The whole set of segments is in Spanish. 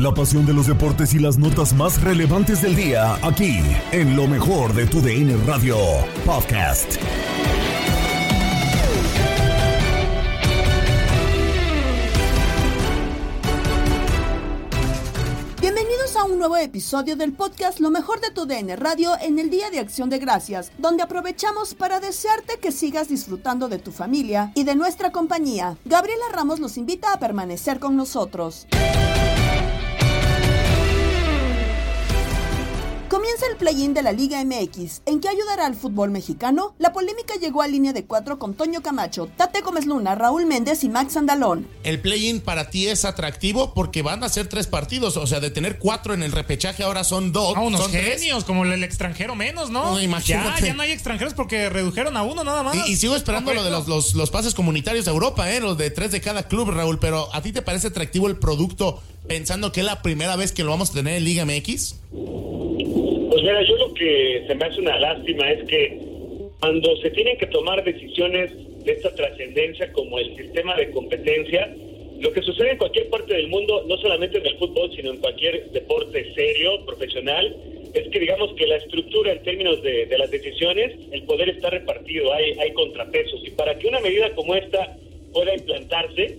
La pasión de los deportes y las notas más relevantes del día, aquí, en lo mejor de tu DN Radio Podcast. Bienvenidos a un nuevo episodio del podcast Lo mejor de tu DN Radio en el Día de Acción de Gracias, donde aprovechamos para desearte que sigas disfrutando de tu familia y de nuestra compañía. Gabriela Ramos los invita a permanecer con nosotros. Comienza el play-in de la Liga MX. ¿En qué ayudará al fútbol mexicano? La polémica llegó a línea de cuatro con Toño Camacho, Tate Gómez Luna, Raúl Méndez y Max Andalón. El play-in para ti es atractivo porque van a ser tres partidos. O sea, de tener cuatro en el repechaje ahora son dos. A unos son tres. genios, como el extranjero menos, ¿no? No, imagínate. Ya, ya no hay extranjeros porque redujeron a uno nada más. Y, y sigo esperando lo de los, los, los pases comunitarios de Europa, ¿eh? los de tres de cada club, Raúl. Pero ¿a ti te parece atractivo el producto pensando que es la primera vez que lo vamos a tener en Liga MX? Pues mira, yo lo que se me hace una lástima es que cuando se tienen que tomar decisiones de esta trascendencia como el sistema de competencia, lo que sucede en cualquier parte del mundo, no solamente en el fútbol, sino en cualquier deporte serio, profesional, es que digamos que la estructura en términos de, de las decisiones, el poder está repartido, hay, hay contrapesos. Y para que una medida como esta pueda implantarse,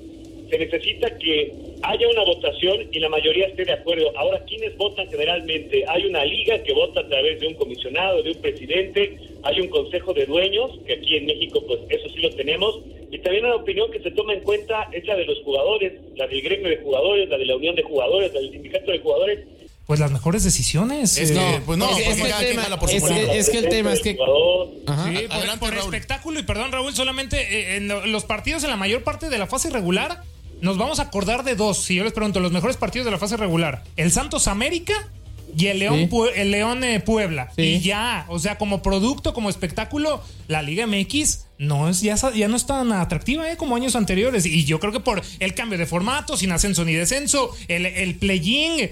se necesita que haya una votación y la mayoría esté de acuerdo. Ahora, ¿quiénes votan generalmente? Hay una liga que vota a través de un comisionado, de un presidente, hay un consejo de dueños, que aquí en México, pues eso sí lo tenemos, y también una opinión que se toma en cuenta es la de los jugadores, la del gremio de jugadores, la de la unión de jugadores, la del sindicato de jugadores. Pues las mejores decisiones. Es Eh, que, pues no, es- es que cada el quien tema- jala por su es que- molino. es que el tema es que- Ajá. Sí, por, Adelante, por espectáculo y perdón Raúl, solamente eh, en lo- los partidos en la mayor parte de la fase regular nos vamos a acordar de dos. Si yo les pregunto, los mejores partidos de la fase regular, el Santos América y el León, Sí. Pue- el León eh, Puebla. Sí. Y ya, o sea, como producto, como espectáculo, la Liga MX no es ya, ya no es tan atractiva eh, como años anteriores. Y yo creo que por el cambio de formato, sin ascenso ni descenso, el, el play-in,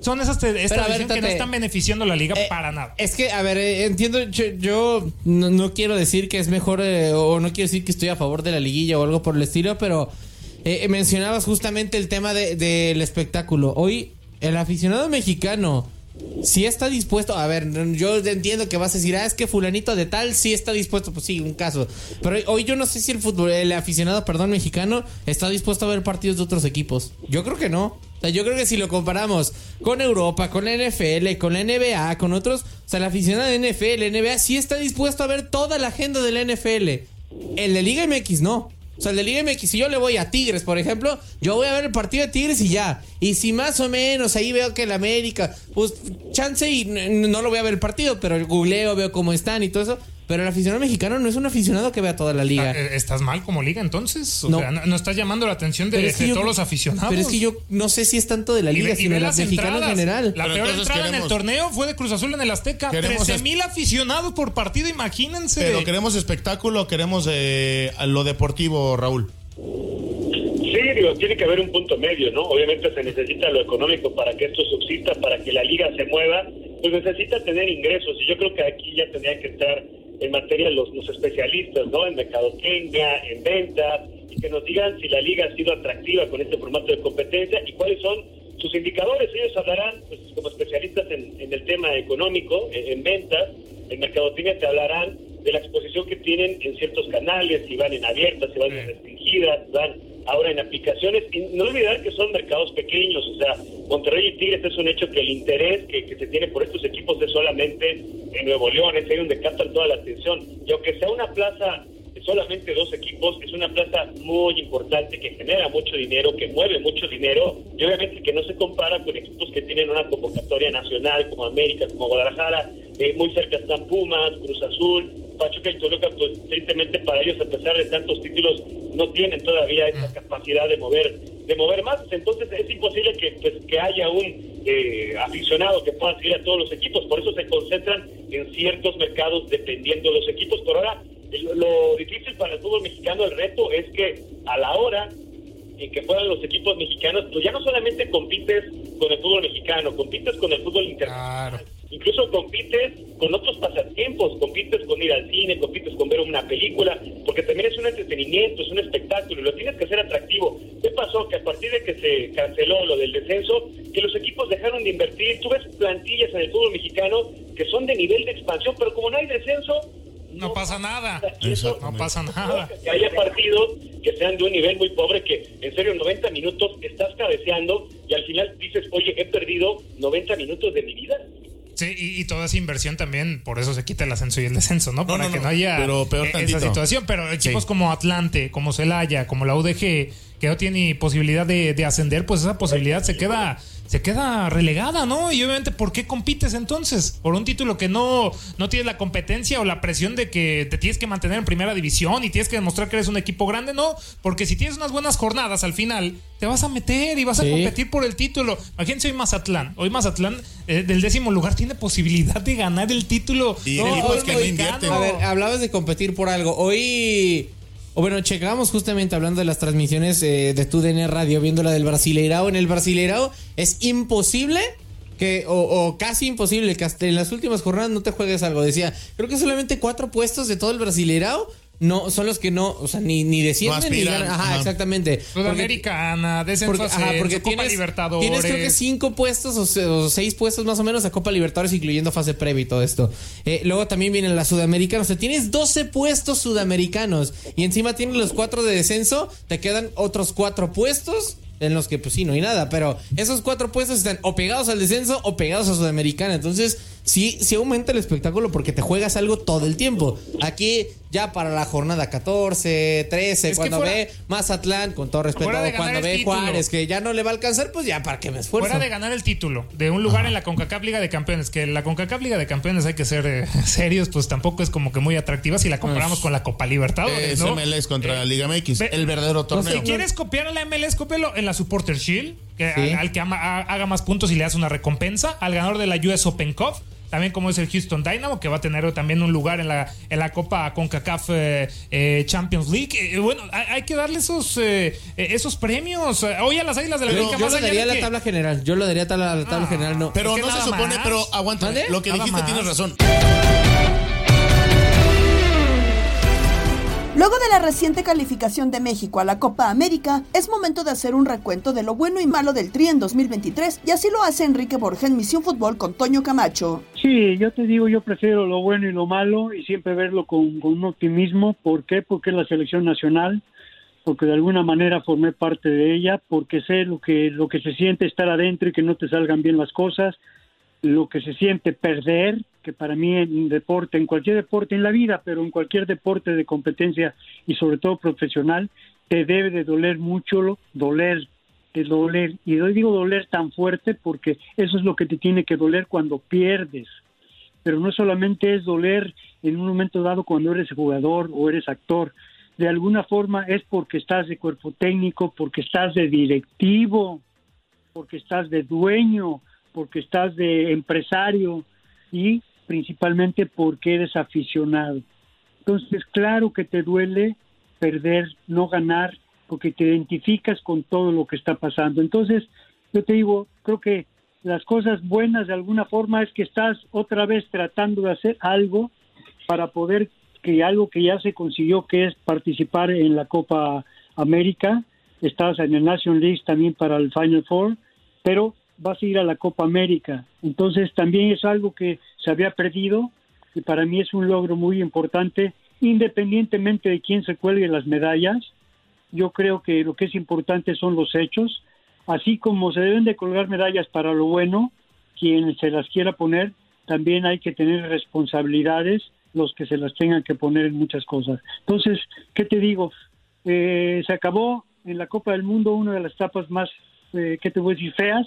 son esas te- esta a ver, que no están beneficiando a la liga Eh, para nada. Es que, a ver, eh, entiendo, yo, yo no, no quiero decir que es mejor o no quiero decir que estoy a favor de la liguilla o algo por el estilo, pero eh, eh, mencionabas justamente el tema de- del espectáculo. Hoy, el aficionado mexicano sí está dispuesto, a ver, yo entiendo que vas a decir, ah, es que fulanito de tal sí está dispuesto, pues sí, un caso. Pero hoy yo no sé si el fútbol, el aficionado, perdón, mexicano está dispuesto a ver partidos de otros equipos. Yo creo que no. O sea, yo creo que si lo comparamos con Europa, con la NFL, con la NBA, con otros, o sea, el aficionado de NFL, NBA sí está dispuesto a ver toda la agenda de la NFL. El de Liga MX no. O sea, el de Liga MX, si yo le voy a Tigres, por ejemplo, yo voy a ver el partido de Tigres y ya. Y si más o menos ahí veo que el América, pues chance y no lo voy a ver el partido, pero googleo, veo cómo están y todo eso. Pero el aficionado mexicano no es un aficionado que vea toda la liga. Ah, eh, ¿Estás mal como liga entonces? O No. sea, no, no estás llamando la atención de, Pero es que de yo- todos los aficionados. Pero es que yo no sé si es tanto de la Y liga, y sino de las los mexicanos en entradas. general. La Pero peor entrada en el torneo fue de Cruz Azul en el Azteca. Queremos 13 es- mil aficionados por partido, imagínense. Pero queremos espectáculo, queremos eh, lo deportivo, Raúl. Sí, digo, tiene que haber un punto medio, ¿no? Obviamente se necesita lo económico para que esto subsista, para que la liga se mueva, pues necesita tener ingresos. Y yo creo que aquí ya tendrían que estar en materia los, los especialistas, ¿no? En mercadotecnia, en ventas, y que nos digan si la liga ha sido atractiva con este formato de competencia y cuáles son sus indicadores. Ellos hablarán, pues, como especialistas en, en el tema económico, en, en ventas, en mercadotecnia te hablarán de la exposición que tienen en ciertos canales, si van en abiertas, si van en restringidas, si van ahora en aplicaciones. Y no olvidar que son mercados pequeños, o sea, Monterrey y Tigres es un hecho que el interés que, se tiene por estos equipos es solamente en Nuevo León, es ahí donde captan toda la atención. Y aunque sea una plaza de solamente dos equipos, es una plaza muy importante que genera mucho dinero, que mueve mucho dinero, y obviamente que no se compara con equipos que tienen una convocatoria nacional como América, como Guadalajara, eh, muy cerca están Pumas, Cruz Azul, Pachuca y Toluca, pues tristemente para ellos, a pesar de tantos títulos, no tienen todavía esa capacidad de mover de mover más. Entonces es imposible que, pues, que haya un eh, aficionado que pueda seguir a todos los equipos. Por eso se concentran en ciertos mercados dependiendo de los equipos. Por ahora, lo difícil para el fútbol mexicano, el reto es que a la hora en que fueran los equipos mexicanos, pues ya no solamente compites con el fútbol mexicano, compites con el fútbol internacional. Incluso compites con otros pasatiempos, compites con ir al cine, compites con ver una película, porque también es un entretenimiento, es un espectáculo y lo tienes que hacer atractivo. ¿Qué pasó? Que a partir de que se canceló lo del descenso, que los equipos dejaron de invertir. Tú ves plantillas en el fútbol mexicano que son de nivel de expansión, pero como no hay descenso, No pasa nada. eso No pasa nada. que haya partidos que sean de un nivel muy pobre, que en serio 90 minutos estás cabeceando y al final dices, oye, he perdido 90 minutos de mi vida. Sí, y, y toda esa inversión también, por eso se quita el ascenso y el descenso, ¿no? Para no, que no, no haya pero peor tantito. esa situación. Pero equipos Sí. como Atlante, como Celaya, como la UDG, que no tiene posibilidad de, de ascender, pues esa posibilidad se queda se queda relegada, ¿no? Y obviamente, ¿por qué compites entonces? Por un título que no, no tienes la competencia o la presión de que te tienes que mantener en primera división y tienes que demostrar que eres un equipo grande, no. Porque si tienes unas buenas jornadas al final, te vas a meter y vas Sí. a competir por el título. Imagínense hoy Mazatlán. Hoy Mazatlán, eh, del décimo lugar, tiene posibilidad de ganar el título. Y del equipos fútbol que no. A ver, hablabas de competir por algo. Hoy, o bueno, checamos justamente hablando de las transmisiones eh, de TUDN Radio, viendo la del Brasileirao. En el Brasileirao es imposible que, o, o casi imposible que hasta en las últimas jornadas no te juegues algo. Decía, creo que solamente cuatro puestos de todo el Brasileirao no son los que no, o sea, ni, ni descienden ni ganan. Ajá, ajá. exactamente. Sudamericana, descenso porque, ajá, porque Copa tienes, Libertadores. tienes creo que cinco puestos o seis puestos más o menos a Copa Libertadores, incluyendo fase previa y todo esto. Eh, luego también vienen las sudamericanas. O sea, tienes 12 puestos sudamericanos y encima tienes los cuatro de descenso. Te quedan otros cuatro puestos en los que, pues sí, no hay nada. Pero esos cuatro puestos están o pegados al descenso o pegados a Sudamericana. Entonces, sí, sí aumenta el espectáculo porque te juegas algo todo el tiempo. Aquí, ya para la jornada 14, 13, Es que cuando fuera- ve Mazatlán, con todo respeto, cuando ve título. Juárez, que ya no le va a alcanzar, pues ya para que me esfuerzo. Fuera de ganar el título de un lugar en la CONCACAF Liga de Campeones, que la CONCACAF Liga de Campeones hay que ser eh, serios, pues tampoco es como que muy atractiva si la comparamos con la Copa Libertadores, Es ¿no? MLS contra Eh, la Liga MX, ve- el verdadero torneo. Si quieres copiar a la MLS, cópialo en la Supporter Shield, que Sí. al, al que ama- ha- haga más puntos y le das una recompensa, al ganador de la US Open Cup, también como es el Houston Dynamo, que va a tener también un lugar en la, en la Copa CONCACAF eh, eh, Champions League. Eh, bueno, hay, hay que darle esos, eh, eh, esos premios. Eh, Hoy a las Águilas de la Yo, América, yo lo daría a la que- tabla general. Yo lo daría a la, tabla Ah. general, no. Pero Es que no se supone, más. pero aguanta. Lo que Nada dijiste más. tienes razón. Luego de la reciente calificación de México a la Copa América, es momento de hacer un recuento de lo bueno y malo del Tri en 2023 y así lo hace Enrique Borja en Misión Fútbol con Toño Camacho. Sí, yo te digo, yo prefiero lo bueno y lo malo y siempre verlo con, con un optimismo. ¿Por qué? Porque es la selección nacional, porque de alguna manera formé parte de ella, porque sé lo que, lo que se siente estar adentro y que no te salgan bien las cosas, lo que se siente perder, que para mí en deporte, en cualquier deporte en la vida, pero en cualquier deporte de competencia y sobre todo profesional, te debe de doler mucho, doler, de doler. Y hoy digo doler tan fuerte porque eso es lo que te tiene que doler cuando pierdes pero no solamente es doler en un momento dado cuando eres jugador o eres actor, de alguna forma es porque estás de cuerpo técnico, porque estás de directivo, porque estás de dueño, porque estás de empresario y principalmente porque eres aficionado. Entonces, claro que te duele perder, no ganar, porque te identificas con todo lo que está pasando. Entonces, yo te digo, creo que las cosas buenas de alguna forma es que estás otra vez tratando de hacer algo para poder que algo que ya se consiguió, que es participar en la Copa América, estás en el National League también para el Final Four, pero vas a ir a la Copa América. Entonces también es algo que se había perdido y para mí es un logro muy importante, independientemente de quién se cuelgue las medallas. Yo creo que lo que es importante son los hechos, así como se deben de colgar medallas para lo bueno, quien se las quiera poner, también hay que tener responsabilidades los que se las tengan que poner en muchas cosas. Entonces, ¿qué te digo? Eh, se acabó en la Copa del Mundo una de las etapas más, eh, ¿qué te voy a decir? Feas.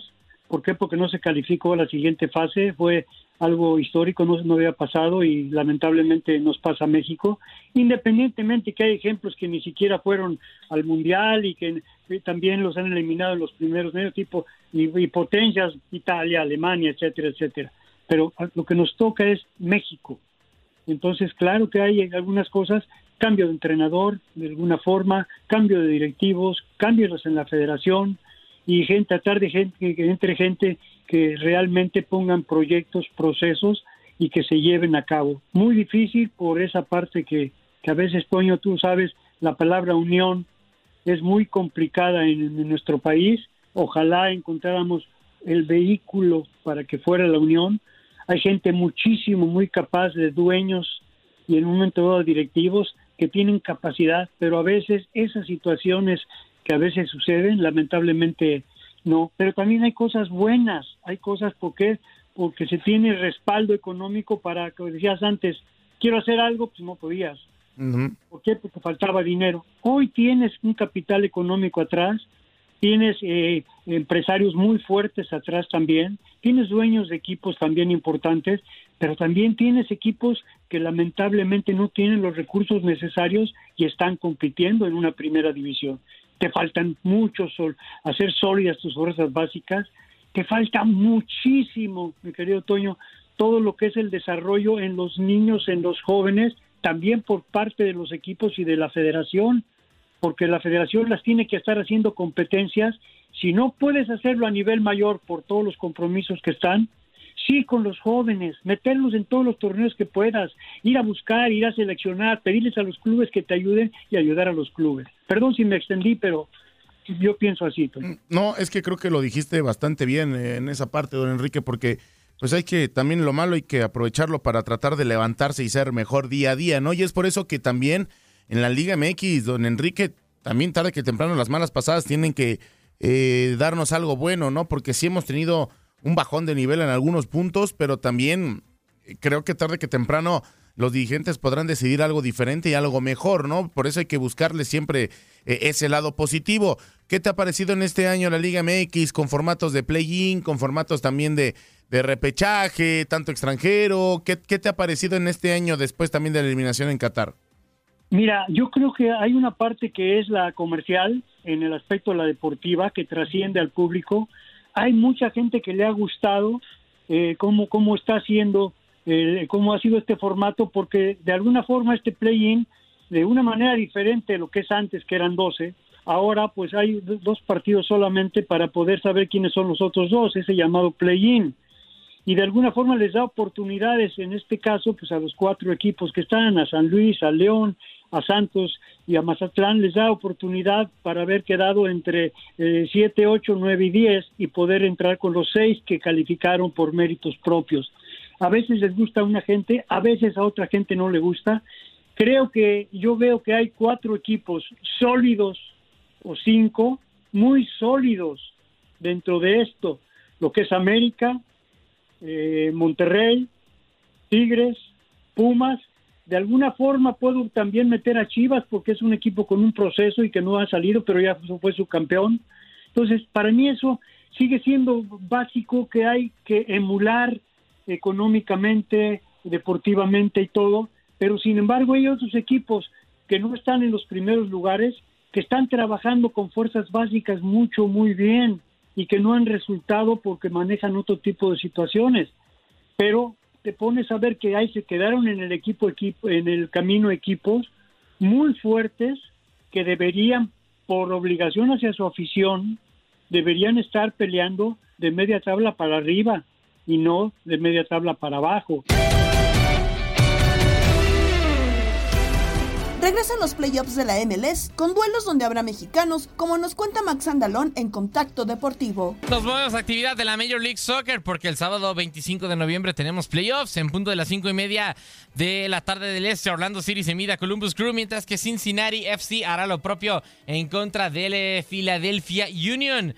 ¿Por qué? Porque no se calificó a la siguiente fase. Fue algo histórico, no, no había pasado y lamentablemente nos pasa a México. Independientemente que hay ejemplos que ni siquiera fueron al Mundial y que también los han eliminado en los primeros medios, tipo y, y potencias, Italia, Alemania, etcétera, etcétera. Pero lo que nos toca es México entonces, claro que hay algunas cosas, cambio de entrenador de alguna forma, cambio de directivos, cambios en la federación y gente, tratar de gente, que entre gente que realmente pongan proyectos, procesos y que se lleven a cabo. Muy difícil por esa parte que, que a veces, Toño, tú sabes, la palabra unión es muy complicada en, en nuestro país. Ojalá encontráramos el vehículo para que fuera la unión, hay gente muchísimo, muy capaz de dueños y en un momento dado directivos que tienen capacidad, pero a veces esas situaciones que a veces suceden, lamentablemente no. Pero también hay cosas buenas, hay cosas porque porque se tiene respaldo económico para, como decías antes, quiero hacer algo, pues no podías. ¿Por qué? Porque faltaba dinero. Hoy tienes un capital económico atrás tienes eh, empresarios muy fuertes atrás también, tienes dueños de equipos también importantes, pero también tienes equipos que lamentablemente no tienen los recursos necesarios y están compitiendo en una primera división. Te faltan muchos hacer sólidas tus fuerzas básicas, te falta muchísimo, mi querido Toño, todo lo que es el desarrollo en los niños, en los jóvenes, también por parte de los equipos y de la federación porque la federación las tiene que estar haciendo competencias. Si no puedes hacerlo a nivel mayor por todos los compromisos que están, sí con los jóvenes, meterlos en todos los torneos que puedas, ir a buscar, ir a seleccionar, pedirles a los clubes que te ayuden y ayudar a los clubes. Perdón si me extendí, pero yo pienso así. Mm, no, es que creo que lo dijiste bastante bien eh, en esa parte, don Enrique, porque pues hay que también lo malo hay que aprovecharlo para tratar de levantarse y ser mejor día a día, ¿no? Y es por eso que también en la Liga MX, don Enrique, también tarde que temprano las malas pasadas tienen que eh, darnos algo bueno, ¿no? Porque sí hemos tenido un bajón de nivel en algunos puntos, pero también eh, creo que tarde que temprano los dirigentes podrán decidir algo diferente y algo mejor, ¿no? Por eso hay que buscarle siempre eh, ese lado positivo. ¿Qué te ha parecido en este año la Liga MX con formatos de play-in, con formatos también de, de repechaje, tanto extranjero? ¿Qué, ¿Qué te ha parecido en este año después también de la eliminación en Qatar? Mira, yo creo que hay una parte que es la comercial en el aspecto de la deportiva que trasciende al público. Hay mucha gente que le ha gustado eh, cómo, cómo está haciendo, eh, cómo ha sido este formato, porque de alguna forma este play-in, de una manera diferente de lo que es antes, que eran 12, ahora pues hay dos partidos solamente para poder saber quiénes son los otros dos, ese llamado play-in y de alguna forma les da oportunidades, en este caso, pues a los cuatro equipos que están, a San Luis, a León, a Santos y a Mazatlán les da oportunidad para haber quedado entre 7, 8, 9 y 10 y poder entrar con los seis que calificaron por méritos propios. A veces les gusta a una gente, a veces a otra gente no le gusta. Creo que yo veo que hay cuatro equipos sólidos o cinco, muy sólidos dentro de esto, lo que es América, eh, Monterrey, Tigres, Pumas de alguna forma puedo también meter a Chivas porque es un equipo con un proceso y que no ha salido, pero ya fue su campeón. Entonces, para mí eso sigue siendo básico que hay que emular económicamente, deportivamente y todo, pero sin embargo hay otros equipos que no están en los primeros lugares, que están trabajando con fuerzas básicas mucho, muy bien y que no han resultado porque manejan otro tipo de situaciones. Pero te pones a ver que ahí se quedaron en el equipo, equipo en el camino equipos muy fuertes que deberían por obligación hacia su afición deberían estar peleando de media tabla para arriba y no de media tabla para abajo. Regresan los playoffs de la MLS con duelos donde habrá mexicanos, como nos cuenta Max Andalón en Contacto Deportivo. Nos movemos a actividad de la Major League Soccer porque el sábado 25 de noviembre tenemos playoffs en punto de las 5 y media de la tarde del este. Orlando City se mide a Columbus Crew, mientras que Cincinnati FC hará lo propio en contra del Philadelphia Union.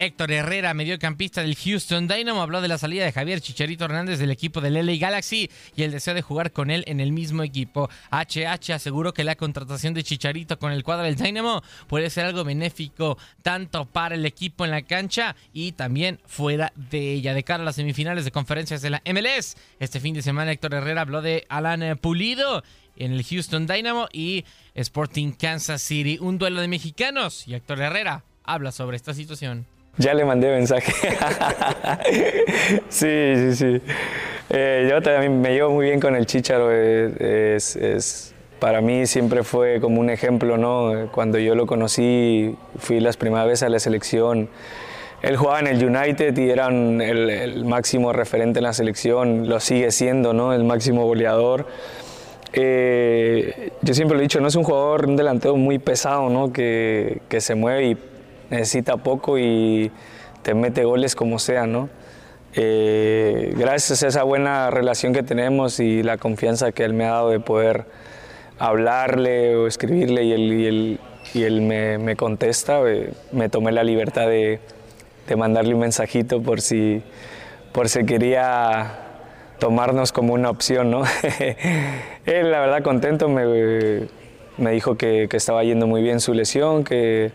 Héctor Herrera, mediocampista del Houston Dynamo, habló de la salida de Javier Chicharito Hernández del equipo del LA Galaxy y el deseo de jugar con él en el mismo equipo. HH aseguró que la contratación de Chicharito con el cuadro del Dynamo puede ser algo benéfico tanto para el equipo en la cancha y también fuera de ella. De cara a las semifinales de conferencias de la MLS, este fin de semana Héctor Herrera habló de Alan Pulido en el Houston Dynamo y Sporting Kansas City. Un duelo de mexicanos y Héctor Herrera habla sobre esta situación. Ya le mandé mensaje. sí, sí, sí. Eh, yo también me llevo muy bien con el Chicharo. Es, es, para mí siempre fue como un ejemplo, ¿no? Cuando yo lo conocí, fui las primeras veces a la selección. Él jugaba en el United y era el, el, máximo referente en la selección, lo sigue siendo, ¿no? El máximo goleador. Eh, yo siempre lo he dicho, no es un jugador, un delantero muy pesado, ¿no? Que, que se mueve y necesita poco y te mete goles como sea, ¿no? Eh, gracias a esa buena relación que tenemos y la confianza que él me ha dado de poder hablarle o escribirle y él, y él, y él me, me, contesta, eh, me tomé la libertad de, de, mandarle un mensajito por si, por si quería tomarnos como una opción, ¿no? él, la verdad, contento, me, me dijo que, que estaba yendo muy bien su lesión, que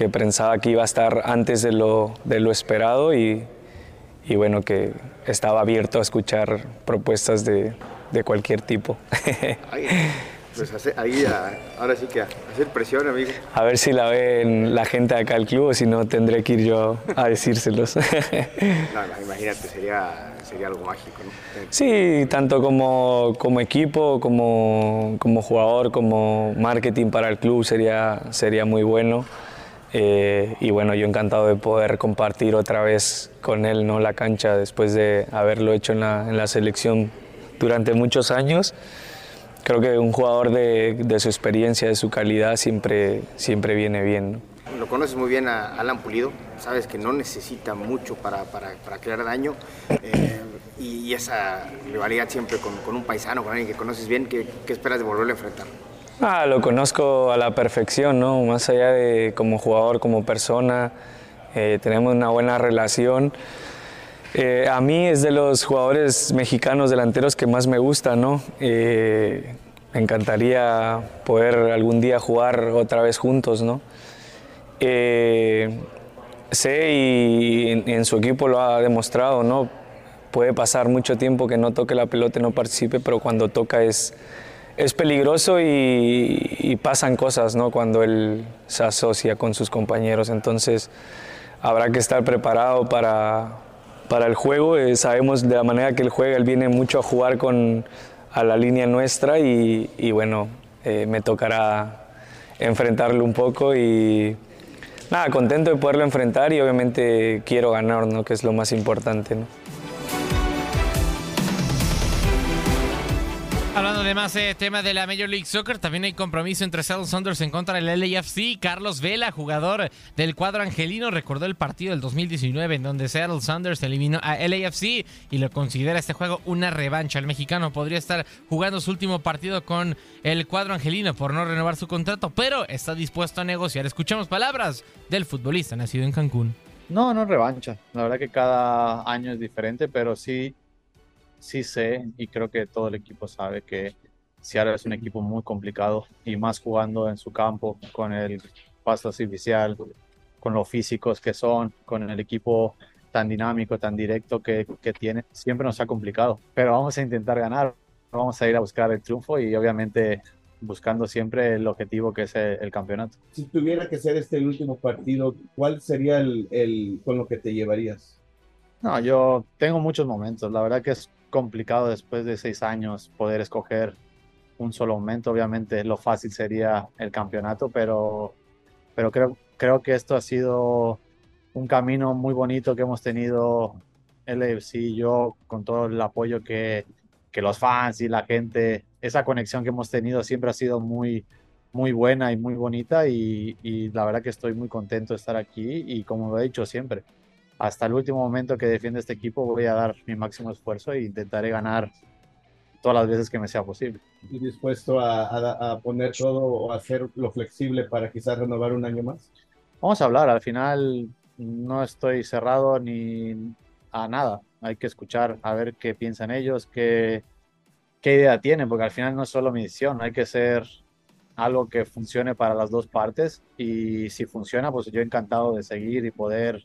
que pensaba que iba a estar antes de lo, de lo esperado y, y, bueno, que estaba abierto a escuchar propuestas de, de cualquier tipo. pues ahí ahora sí que hacer presión, amigo. A ver si la ven la gente acá al club o si no tendré que ir yo a decírselos. no, no, imagínate, sería, sería algo mágico, ¿no? Sí, tanto como, como equipo, como, como jugador, como marketing para el club sería, sería muy bueno. Eh, y bueno, yo encantado de poder compartir otra vez con él ¿no? la cancha después de haberlo hecho en la, en la selección durante muchos años. Creo que un jugador de, de, su experiencia, de su calidad, siempre, siempre viene bien. ¿no? Lo conoces muy bien a Alan Pulido, sabes que no necesita mucho para, para, para crear daño eh, y, y, esa rivalidad siempre con, con, un paisano, con alguien que conoces bien, ¿qué, qué esperas de volverle a enfrentar? Ah, lo conozco a la perfección, ¿no? Más allá de como jugador, como persona, eh, tenemos una buena relación. Eh, a mí es de los jugadores mexicanos delanteros que más me gusta, ¿no? Eh, me encantaría poder algún día jugar otra vez juntos, ¿no? sé y en, en su equipo lo ha demostrado, ¿no? Puede pasar mucho tiempo que no toque la pelota y no participe, pero cuando toca es es peligroso y, pasan cosas ¿no? cuando él se asocia con sus compañeros. Entonces habrá que estar preparado para, para el juego. Eh, sabemos de la manera que él juega, él viene mucho a jugar con, a la línea nuestra y, y bueno, eh, me tocará enfrentarlo un poco y nada, contento de poderlo enfrentar y obviamente quiero ganar, ¿no? que es lo más importante. ¿no? Hablando de más eh, tema de la Major League Soccer, también hay compromiso entre Seattle Saunders en contra del LAFC. Carlos Vela, jugador del cuadro angelino, recordó el partido del 2019 en donde Seattle Saunders eliminó a LAFC y lo considera este juego una revancha. El mexicano podría estar jugando su último partido con el cuadro angelino por no renovar su contrato, pero está dispuesto a negociar. Escuchamos palabras del futbolista nacido en Cancún. No, no revancha. La verdad que cada año es diferente, pero sí sí sé y creo que todo el equipo sabe que Seattle es un equipo muy complicado y más jugando en su campo con el pasto artificial, con los físicos que son, con el equipo tan dinámico, tan directo que, que tiene, siempre nos ha complicado. Pero vamos a intentar ganar, vamos a ir a buscar el triunfo y obviamente buscando siempre el objetivo que es el, el campeonato. Si tuviera que ser este el último partido, ¿cuál sería el, el con lo que te llevarías? No, yo tengo muchos momentos. La verdad que es complicado después de seis años poder escoger un solo momento. Obviamente lo fácil sería el campeonato, pero, pero creo, creo que esto ha sido un camino muy bonito que hemos tenido el AFC y yo con todo el apoyo que, que los fans y la gente, esa conexión que hemos tenido siempre ha sido muy, muy buena y muy bonita y, y la verdad que estoy muy contento de estar aquí y como lo he dicho siempre, hasta el último momento que defiende este equipo voy a dar mi máximo esfuerzo e intentaré ganar todas las veces que me sea posible. ¿Y dispuesto a, a, a poner todo o hacer lo flexible para quizás renovar un año más? Vamos a hablar, al final no estoy cerrado ni a nada. Hay que escuchar a ver qué piensan ellos, qué, qué idea tienen, porque al final no es solo mi decisión, hay que ser algo que funcione para las dos partes y si funciona, pues yo encantado de seguir y poder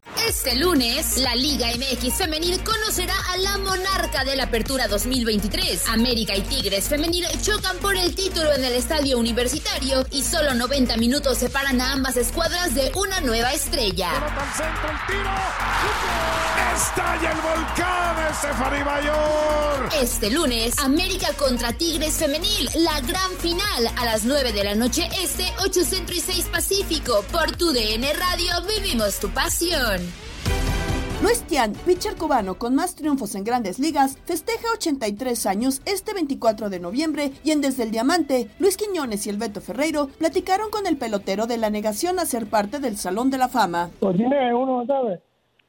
Este lunes, la Liga MX Femenil conocerá a la monarca de la Apertura 2023. América y Tigres Femenil chocan por el título en el estadio universitario y solo 90 minutos separan a ambas escuadras de una nueva estrella. ¡Estalla el volcán, Stephanie Mayor! Este lunes, América contra Tigres Femenil, la gran final a las 9 de la noche este, 8 Centro y 6 Pacífico. Por tu DN Radio vivimos tu pasión. Luis Tian, pitcher cubano con más triunfos en grandes ligas, festeja 83 años este 24 de noviembre y en Desde el Diamante, Luis Quiñones y el Beto Ferreiro platicaron con el pelotero de la negación a ser parte del Salón de la Fama. Pues tiene uno, ¿sabes?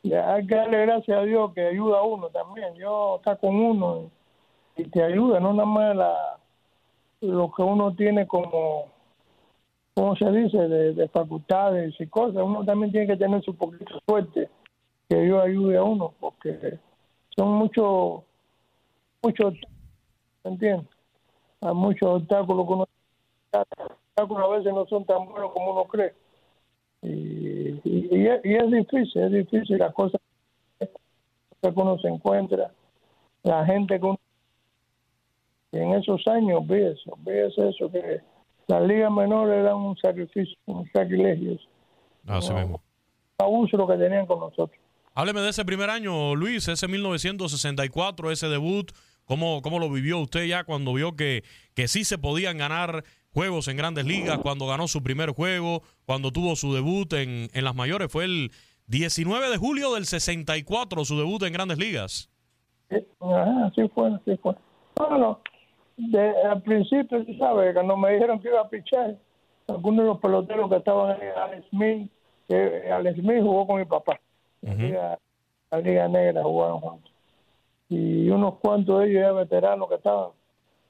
Hay que darle gracias a Dios que ayuda a uno también. Yo está con uno y te ayuda, no nada más la, lo que uno tiene como, ¿cómo se dice?, de, de facultades y cosas. Uno también tiene que tener su poquito suerte que Dios ayude a uno, porque son muchos, muchos, ¿me entiendes? Hay muchos obstáculos que uno los obstáculos a veces no son tan buenos como uno cree. Y, y, es, y es difícil, es difícil las cosas que uno se encuentra, la gente que uno en esos años ve eso, ve eso, que las ligas menores eran un sacrificio, un sacrilegio. Así mismo. Abuso lo que tenían con nosotros. Hábleme de ese primer año, Luis, ese 1964, ese debut. ¿Cómo, cómo lo vivió usted ya cuando vio que, que sí se podían ganar juegos en grandes ligas, cuando ganó su primer juego, cuando tuvo su debut en, en las mayores? Fue el 19 de julio del 64, su debut en grandes ligas. Sí, ajá, así fue, así fue. No, no, de, al principio, tú sabes, cuando me dijeron que iba a pichar, algunos de los peloteros que estaban ahí, Alex Smith, que Alex Smith jugó con mi papá. La Liga, la Liga Negra jugaron juntos. Y unos cuantos de ellos ya veteranos que estaban,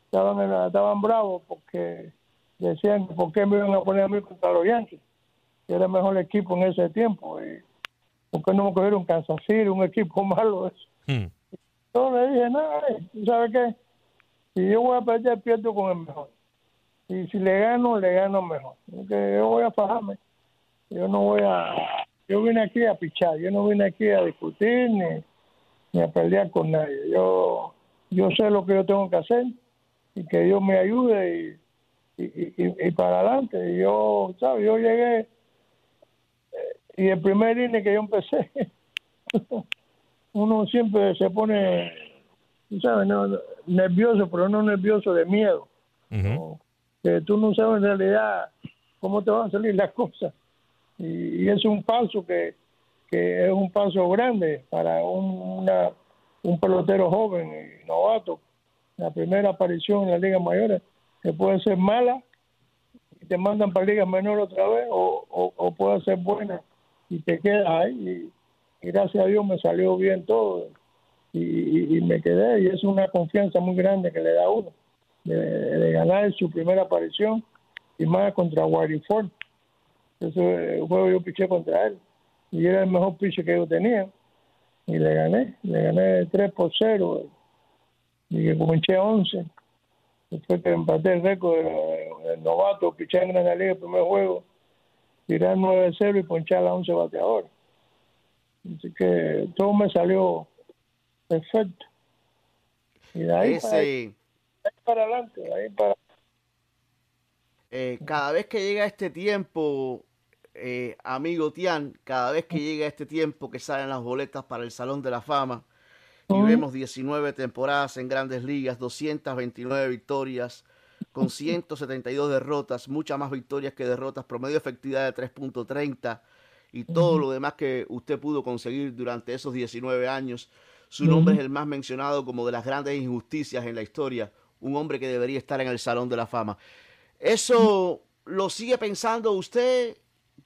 estaban, en la- estaban bravos porque decían que por qué me iban a poner a mí contra los Yankees, que era el mejor equipo en ese tiempo. Y por qué no me cogieron Kansas City, un equipo malo eso. Yo le dije, eh, ¿tú sabes qué? Si yo voy a perder, pierdo con el mejor. Y si le gano, le gano mejor. Porque yo voy a fajarme. Yo no voy a... Yo vine aquí a pichar. Yo no vine aquí a discutir ni, ni a pelear con nadie. Yo, yo sé lo que yo tengo que hacer y que Dios me ayude y, y, y, y para adelante. Y yo, ¿sabes? Yo llegué eh, y el primer inning que yo empecé, uno siempre se pone, ¿sabes? No, nervioso, pero no nervioso de miedo. que tú no sabes en realidad cómo te van a salir las cosas. Y, y es un paso que, que es un paso grande para un, una, un pelotero joven y novato. La primera aparición en la Liga Mayores, que puede ser mala y te mandan para Liga Menor otra vez, o, o, o puede ser buena y te quedas ahí. Y, y gracias a Dios me salió bien todo y, me quedé. Y es una confianza muy grande que le da uno de, ganar su primera aparición y más contra Ford. Ese juego yo piché contra él y era el mejor piche que yo tenía y le gané, le gané 3 por 0 y que comencé 11. Después que empaté el récord del novato, piché en Gran Liga el primer juego, tirar 9-0 y ponchar a 11 bateadores. Así que todo me salió perfecto. Y de ahí, para, Ese, ahí para adelante, de ahí para eh, cada vez que llega este tiempo, eh, amigo Tian, cada vez que llega este tiempo que salen las boletas para el Salón de la Fama y vemos 19 temporadas en grandes ligas, 229 victorias, con 172 derrotas, muchas más victorias que derrotas, promedio de efectividad de 3.30 y todo lo demás que usted pudo conseguir durante esos 19 años. Su nombre es el más mencionado como de las grandes injusticias en la historia, un hombre que debería estar en el Salón de la Fama. ¿Eso lo sigue pensando usted?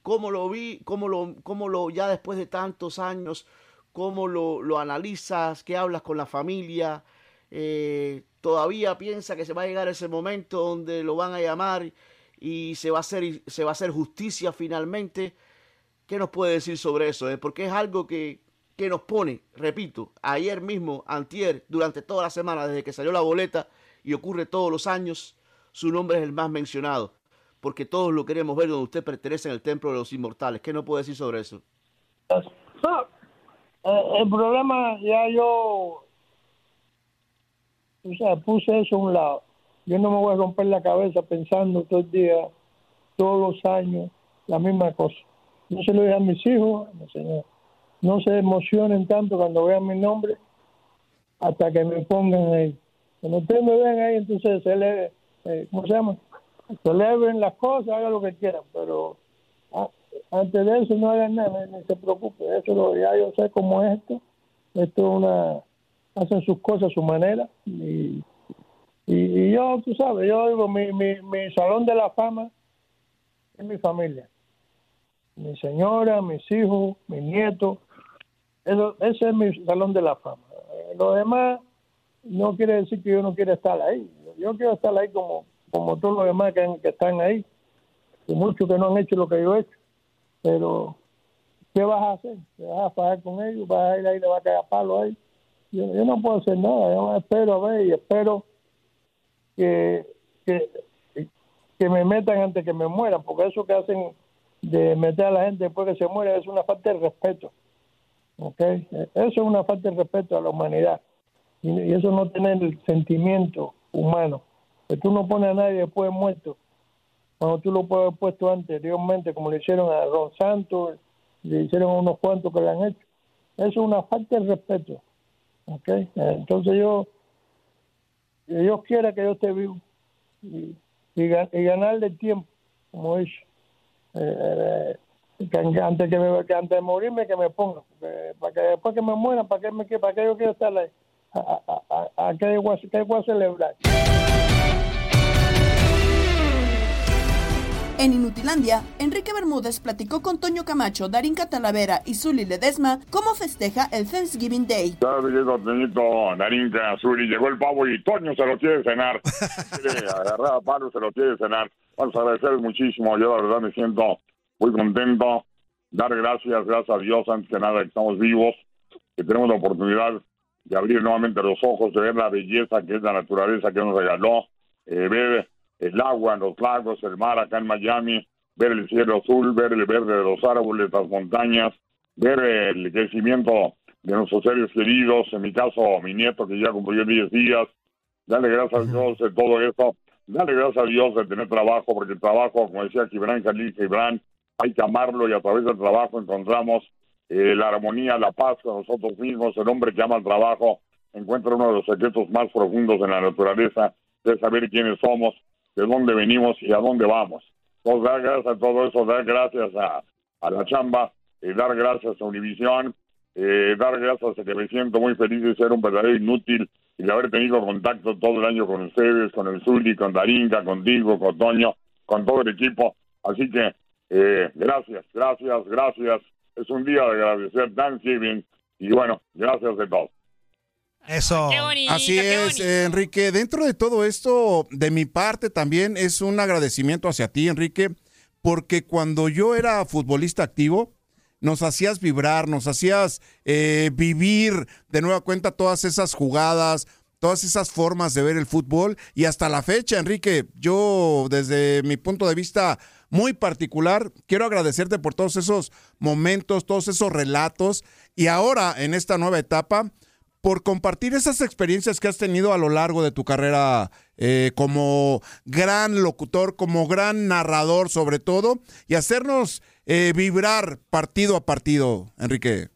¿Cómo lo vi? ¿Cómo lo, cómo lo ya después de tantos años, cómo lo, lo analizas? ¿Qué hablas con la familia? Eh, ¿Todavía piensa que se va a llegar ese momento donde lo van a llamar y se va a hacer, se va a hacer justicia finalmente? ¿Qué nos puede decir sobre eso? eh? Porque es algo que, que nos pone, repito, ayer mismo, antier, durante toda la semana, desde que salió la boleta y ocurre todos los años, su nombre es el más mencionado, porque todos lo queremos ver donde usted pertenece en el templo de los inmortales. ¿Qué nos puede decir sobre eso? Eh, el problema ya yo, o sea, puse eso a un lado. Yo no me voy a romper la cabeza pensando todo el día, todos los años, la misma cosa. Yo se lo dije a mis hijos, a mi señor. No se emocionen tanto cuando vean mi nombre hasta que me pongan ahí. Cuando ustedes me ven ahí, entonces se le, eh, ¿cómo se llama? Celebren las cosas, hagan lo que quieran, pero antes de eso no hagan nada, ni se preocupe. Eso lo, ya yo sé cómo es esto. Esto es una. Hacen sus cosas a su manera. Y, y, y yo, tú sabes, yo digo, mi, mi, mi salón de la fama es mi familia. Mi señora, mis hijos, mis nietos. Eso, ese es mi salón de la fama. Eh, Lo demás no quiere decir que yo no quiera estar ahí. Yo quiero estar ahí como, como todos los demás que, que están ahí. Y muchos que no han hecho lo que yo he hecho. Pero, ¿qué vas a hacer? ¿Te vas a pagar con ellos? ¿Vas a ir ahí le vas a caer palo ahí? Yo, yo no puedo hacer nada. Yo espero a ver y espero que, que, que me metan antes que me mueran. Porque eso que hacen de meter a la gente después que se muere es una falta de respeto. ¿Ok? Eso es una falta de respeto a la humanidad. Y, eso no tener el sentimiento humano. Que tú no pones a nadie después de muerto. Cuando tú lo puedes haber puesto anteriormente, como le hicieron a Ron Santos, le hicieron a unos cuantos que le han hecho. Eso es una falta de respeto. ¿ok? Entonces yo, Dios quiera que yo esté vivo y ganarle el tiempo, como dice. Eh, eh, que antes, que me- que antes de morirme, que me ponga. porque para que después que me muera, ¿para qué, me, para qué yo quiero estar ahí? ¿A, a, a, a qué, voy a, qué voy a celebrar? En Inutilandia, Enrique Bermúdez platicó con Toño Camacho, Darín Catalavera y Zully Ledesma cómo festeja el Thanksgiving Day. ¿Sabes qué, Toñito? Darinka, Azuri, llegó el pavo y Toño se lo quiere cenar. Quiere agarrar a palo, se lo quiere cenar. Vamos a agradecer muchísimo. Yo, la verdad, me siento muy contento. Dar gracias, gracias a Dios, antes que nada, que estamos vivos, que tenemos la oportunidad de abrir nuevamente los ojos, de ver la belleza que es la naturaleza que nos regaló, eh, ver el agua en los lagos, el mar acá en Miami, ver el cielo azul, ver el verde de los árboles, las montañas, ver el crecimiento de nuestros seres queridos, en mi caso, mi nieto que ya cumplió 10 días, dale gracias a Dios de todo esto, dale gracias a Dios de tener trabajo, porque el trabajo, como decía Gibran Khalil Gibran, hay que amarlo y a través del trabajo encontramos eh, la armonía, la paz con nosotros mismos, el hombre que ama el trabajo encuentra uno de los secretos más profundos en la naturaleza, de saber quiénes somos, de dónde venimos y a dónde vamos. Entonces, dar gracias a todo eso, dar gracias a, la chamba, eh, dar gracias a Univisión, eh, dar gracias a que me siento muy feliz de ser un verdadero inútil y de haber tenido contacto todo el año con ustedes, con el Zuli, con Darinka, contigo, con Toño, con todo el equipo. Así que eh, gracias, gracias, gracias. Es un día de agradecer Thanksgiving y bueno, gracias de todo. Eso. Así es, Enrique. Dentro de todo esto, de mi parte también es un agradecimiento hacia ti, Enrique, porque cuando yo era futbolista activo, nos hacías vibrar, nos hacías eh, vivir de nueva cuenta todas esas jugadas, todas esas formas de ver el fútbol y hasta la fecha, Enrique, yo desde mi punto de vista muy particular, quiero agradecerte por todos esos momentos, todos esos relatos y ahora en esta nueva etapa por compartir esas experiencias que has tenido a lo largo de tu carrera eh, como gran locutor, como gran narrador sobre todo, y hacernos eh, vibrar partido a partido, Enrique.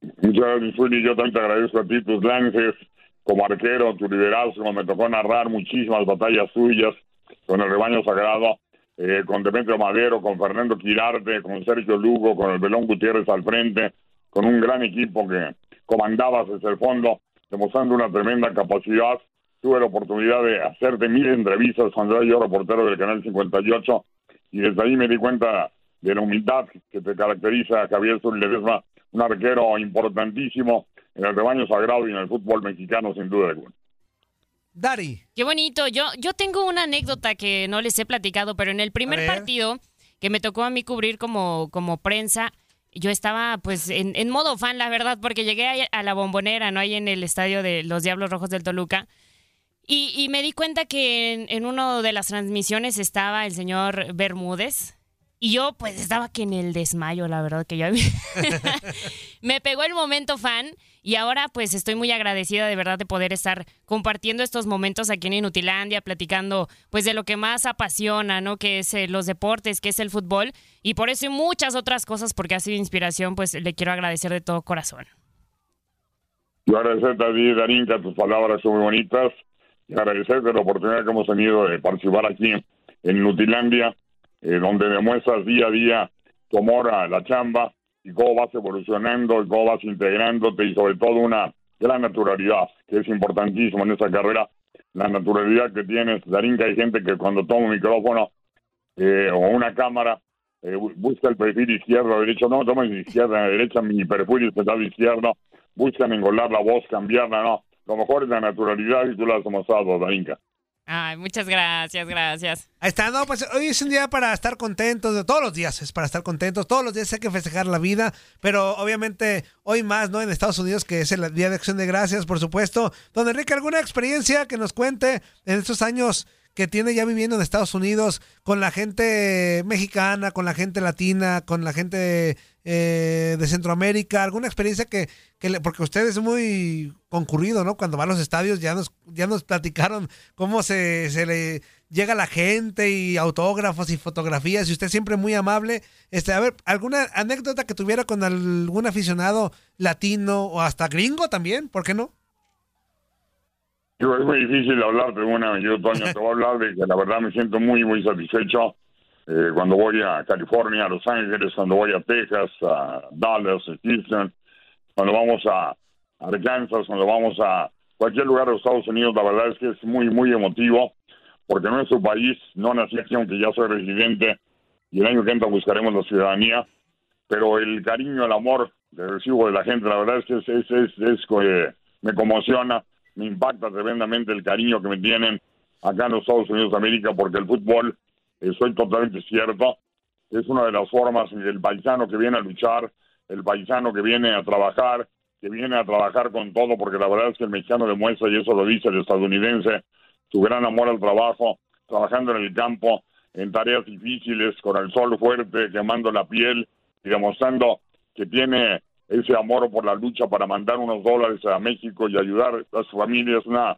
Gracias, Zuli. Yo también te agradezco a ti tus lances como arquero, tu liderazgo. Me tocó narrar muchísimas batallas suyas con el rebaño sagrado, eh, con Demetrio Madero, con Fernando Quirarte, con Sergio Lugo, con el Belón Gutiérrez al frente, con un gran equipo que comandabas desde el fondo, demostrando una tremenda capacidad. Tuve la oportunidad de hacerte mil entrevistas cuando yo reportero del Canal 58 y desde ahí me di cuenta de la humildad que te caracteriza, Javier Ledesma, un arquero importantísimo en el rebaño sagrado y en el fútbol mexicano, sin duda alguna. Dari. Qué bonito. Yo, yo tengo una anécdota que no les he platicado, pero en el primer partido que me tocó a mí cubrir como, como prensa, yo estaba pues en, en, modo fan, la verdad, porque llegué a, la bombonera, ¿no? Ahí en el estadio de los Diablos Rojos del Toluca. Y, y me di cuenta que en, en una de las transmisiones estaba el señor Bermúdez. Y yo pues estaba que en el desmayo, la verdad, que yo me pegó el momento fan y ahora pues estoy muy agradecida de verdad de poder estar compartiendo estos momentos aquí en Inutilandia, platicando pues de lo que más apasiona, ¿no? Que es eh, los deportes, que es el fútbol y por eso y muchas otras cosas porque ha sido inspiración, pues le quiero agradecer de todo corazón. Yo agradecerte a ti, Darinka, tus palabras son muy bonitas y agradecerte la oportunidad que hemos tenido de participar aquí en Inutilandia, eh, donde demuestras día a día tu amor a la chamba y cómo vas evolucionando y cómo vas integrándote y sobre todo una gran naturalidad, que es importantísimo en esta carrera, la naturalidad que tienes. Darinka, hay gente que cuando toma un micrófono eh, o una cámara eh, busca el perfil izquierdo o derecho, no, toma el izquierda, derecha, mi perfil es el izquierdo, buscan engolar la voz, cambiarla, no. Lo mejor es la naturalidad y tú la has demostrado, Darinka. Ay, muchas gracias, gracias. Ahí está, no, pues hoy es un día para estar contentos, todos los días es para estar contentos, todos los días hay que festejar la vida, pero obviamente hoy más, ¿no? En Estados Unidos, que es el Día de Acción de Gracias, por supuesto. Don Enrique, ¿alguna experiencia que nos cuente en estos años que tiene ya viviendo en Estados Unidos con la gente mexicana, con la gente latina, con la gente eh, de Centroamérica, alguna experiencia que, que porque usted es muy concurrido, ¿no? Cuando va a los estadios ya nos, ya nos platicaron cómo se, se le llega la gente y autógrafos y fotografías y usted siempre muy amable. Este, a ver, ¿alguna anécdota que tuviera con algún aficionado latino o hasta gringo también? ¿Por qué no? Es muy difícil hablar de una, yo Toño, te voy a hablar de que la verdad me siento muy, muy satisfecho eh, cuando voy a California, a Los Ángeles, cuando voy a Texas, a Dallas, a Houston, cuando vamos a Arkansas, cuando vamos a cualquier lugar de Estados Unidos, la verdad es que es muy, muy emotivo, porque nuestro país, no nací aquí, aunque ya soy residente, y el año que entra buscaremos la ciudadanía, pero el cariño, el amor que recibo de la gente, la verdad es que es, es, es, es eh, me conmociona me impacta tremendamente el cariño que me tienen acá en los Estados Unidos de América, porque el fútbol, eh, soy totalmente cierto, es una de las formas del paisano que viene a luchar, el paisano que viene a trabajar, que viene a trabajar con todo, porque la verdad es que el mexicano demuestra, y eso lo dice el estadounidense, su gran amor al trabajo, trabajando en el campo, en tareas difíciles, con el sol fuerte, quemando la piel y demostrando que tiene ese amor por la lucha para mandar unos dólares a México y ayudar a su familia es una,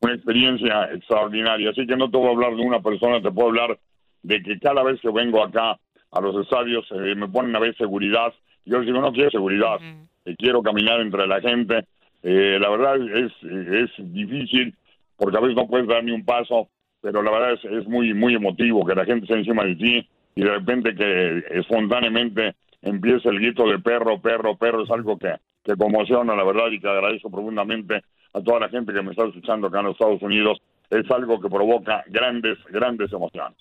una experiencia extraordinaria. Así que no te voy a hablar de una persona, te puedo hablar de que cada vez que vengo acá a los estadios eh, me ponen a ver seguridad. Yo digo, no quiero seguridad, eh, quiero caminar entre la gente. Eh, la verdad es, es difícil porque a veces no puedes dar ni un paso pero la verdad es, es muy, muy emotivo que la gente esté encima de ti y de repente que espontáneamente empiece el grito de perro, perro, perro, es algo que, que conmociona, la verdad, y que agradezco profundamente a toda la gente que me está escuchando acá en los Estados Unidos. Es algo que provoca grandes, grandes emociones.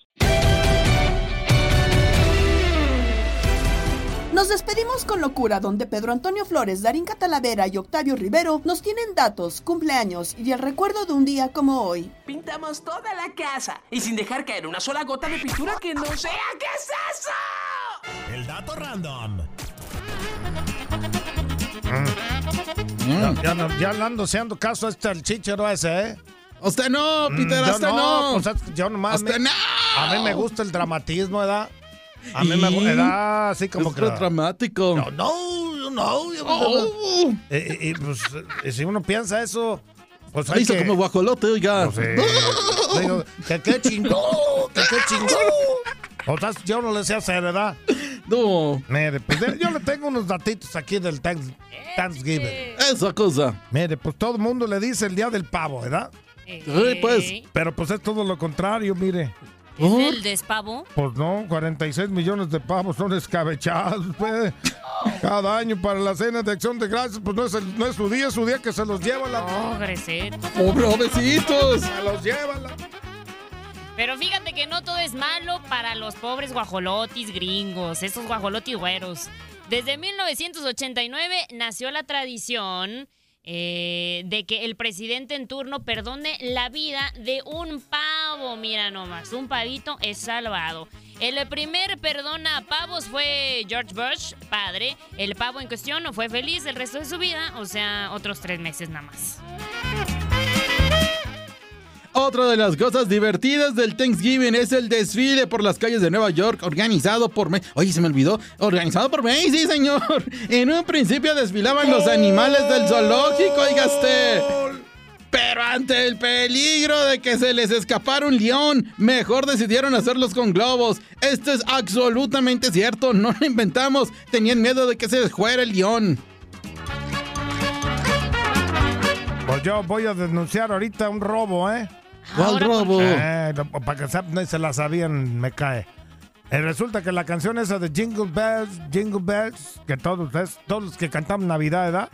Nos despedimos con locura, donde Pedro Antonio Flores, Darín Catalavera y Octavio Rivero nos tienen datos, cumpleaños y el recuerdo de un día como hoy. Pintamos toda la casa y sin dejar caer una sola gota de pintura que no sea. ¿Qué es eso? El dato random. Ya, ya, no- ya le ando haciendo caso a este el chichero ese, ¿eh? Usted no, Peter, yo usted no. pues, es que yo nomás. Usted me- no. A mí me gusta el dramatismo, ¿verdad? A mí me ¿Y? gusta, así como Es que. dramático. No, no, no. yo- Oh. Eh, eh, pues, eh, si uno piensa eso, pues hay que. como guajolote, oiga. No sé. Digo, que qué chingón, que qué chingón. O sea, yo no le sé hacer, ¿verdad? No. Mire, pues de- yo le tengo unos datitos aquí del Thanks- Thanksgiving. Esa cosa. Mire, pues todo el mundo le dice el día del pavo, ¿verdad? Sí, pues. Pero pues es todo lo contrario, mire. ¿Es el despavo? Pues no, 46 millones de pavos son escabechados, pues. Cada año para la cena de acción de gracias, pues no es, el- no es su día, es su día que se los lleva la... Pobrecito. Pobre obesitos. Se los lleva la... Pero fíjate que no todo es malo para los pobres guajolotis gringos, esos guajolotis güeros. Desde 1989 nació la tradición eh, de que el presidente en turno perdone la vida de un pavo. Mira nomás, un pavito es salvado. El primer perdona a pavos fue George Bush, padre. El pavo en cuestión no fue feliz el resto de su vida, o sea, otros tres meses nada más. Otra de las cosas divertidas del Thanksgiving es el desfile por las calles de Nueva York organizado por Macy's. Oye, se me olvidó. Organizado por Macy's, señor. En un principio desfilaban los animales del zoológico, oigaste. Pero ante el peligro de que se les escapara un león, mejor decidieron hacerlos con globos. Esto es absolutamente cierto, no lo inventamos. Tenían miedo de que se les fuera el león. Pues yo voy a denunciar ahorita un robo, ¿eh? ¿Cuál Ahora, ¿por robo? Eh, para que se la sabían, me cae. Eh, resulta que la canción esa de Jingle Bells, Jingle Bells, que todos, ustedes- todos los que cantamos Navidad, ¿verdad?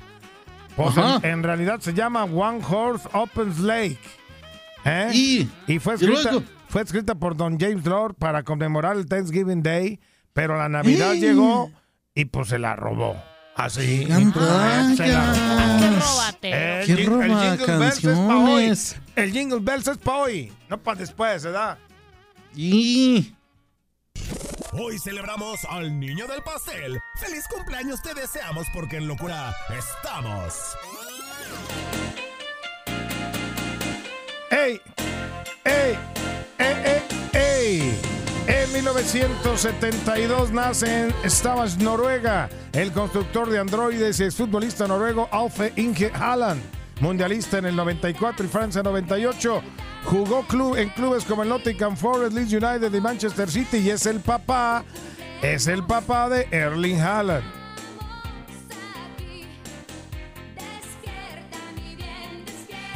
Pues en, en realidad se llama One Horse Opens Lake. ¿eh? Y- fue, y escrita, luego. fue escrita por Don James Lord para conmemorar el Thanksgiving Day, pero la Navidad llegó y pues se la robó. Así. La robó. ¡Qué! El, ¿Qué jing- el roba hoy. canciones? El Jingle Bells es para hoy, no para después, ¿verdad? Y... Hoy celebramos al niño del pastel. ¡Feliz cumpleaños te deseamos porque en locura estamos! ¡Ey! ¡Ey! ¡Ey! ¡Ey! En 1972 nace en Stavans, Noruega, el constructor de androides y exfutbolista noruego Alfe Inge Haaland. Mundialista en el 94 y Francia 98. Jugó club, en clubes como el Nottingham Forest, Leeds United y Manchester City y es el papá, es el papá de Erling Haaland.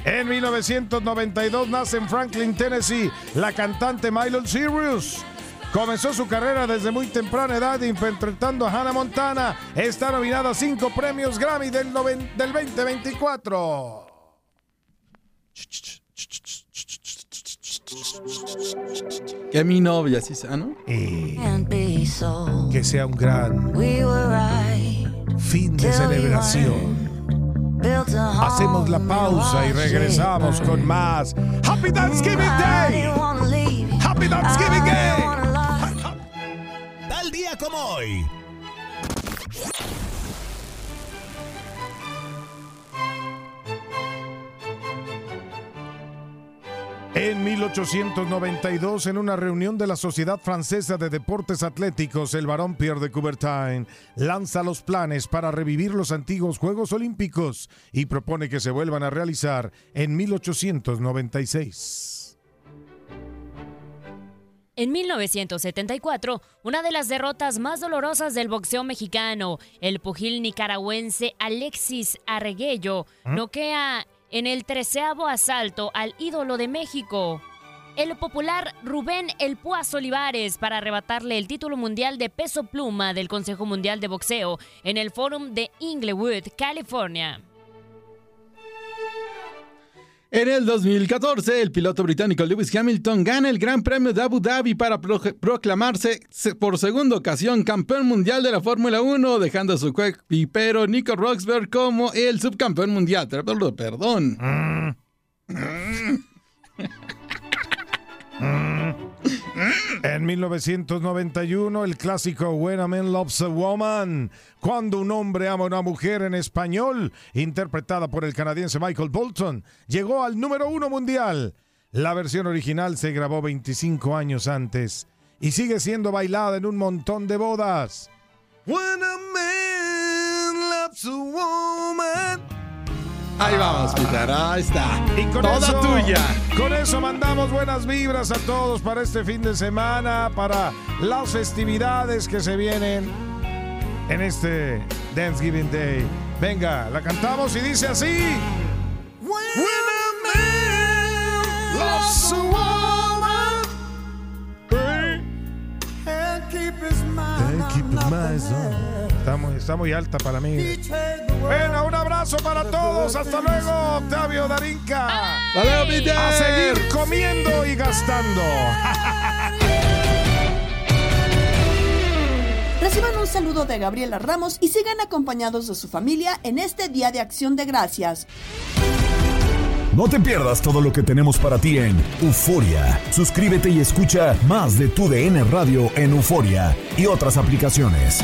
En 1992 nace en Franklin, Tennessee, la cantante Miley Cyrus. Comenzó su carrera desde muy temprana edad interpretando a Hannah Montana. Está nominada a cinco premios Grammy del, noven- del 2024. Que mi novia, sí, sea, ¿no? Que sea un gran fin de celebración. Hacemos la pausa y regresamos con más. Happy Thanksgiving Day. Happy Thanksgiving Day. Día como hoy. En 1892, en una reunión de la Sociedad Francesa de Deportes Atléticos, el barón Pierre de Coubertin lanza los planes para revivir los antiguos Juegos Olímpicos y propone que se vuelvan a realizar en 1896. En 1974, una de las derrotas más dolorosas del boxeo mexicano, el pugil nicaragüense Alexis Arreguello ¿Mm? noquea en el treceavo asalto al ídolo de México. el popular Rubén El Puaz Olivares para arrebatarle el título mundial de peso pluma del Consejo Mundial de Boxeo en el Fórum de Inglewood, California. En el 2014, el piloto británico Lewis Hamilton gana el Gran Premio de Abu Dhabi para proclamarse por segunda ocasión campeón mundial de la Fórmula 1, dejando a su pipero Nico Rosberg como el subcampeón mundial. Perdón. En 1991, el clásico When a Man Loves a Woman, cuando un hombre ama a una mujer en español, interpretada por el canadiense Michael Bolton, llegó al número uno mundial. La versión original se grabó 25 años antes y sigue siendo bailada en un montón de bodas. When a man loves a woman. Ahí vamos, Peter. Ahí está. Y con Toda eso, tuya. Con eso mandamos buenas vibras a todos para este fin de semana, para las festividades que se vienen en este Thanksgiving Day. Venga, la cantamos y dice así. When a man loves a woman, and keep his mind on Está muy, está muy alta para mí. Bueno, abrazo para todos. Hasta luego, Octavio Darinka. A seguir comiendo y gastando. Reciban un saludo de Gabriela Ramos y sigan acompañados de su familia en este Día de Acción de Gracias. No te pierdas todo lo que tenemos para ti en Euforia. Suscríbete y escucha más de tu DN Radio en Euforia y otras aplicaciones.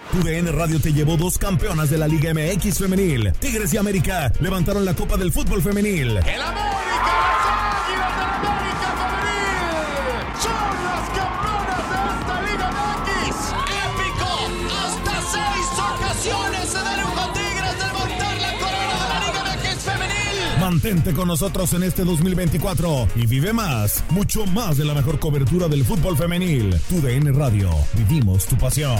Tu DN Radio te llevó dos campeonas de la Liga MX femenil. Tigres y América levantaron la Copa del Fútbol Femenil. ¡El América, las Águilas del América Femenil! ¡Son las campeonas de esta Liga MX! ¡Épico! Hasta seis ocasiones se dieron con Tigres de levantar la corona de la Liga MX Femenil. Mantente con nosotros en este 2024 y vive más, mucho más de la mejor cobertura del fútbol femenil. Tu DN Radio, vivimos tu pasión.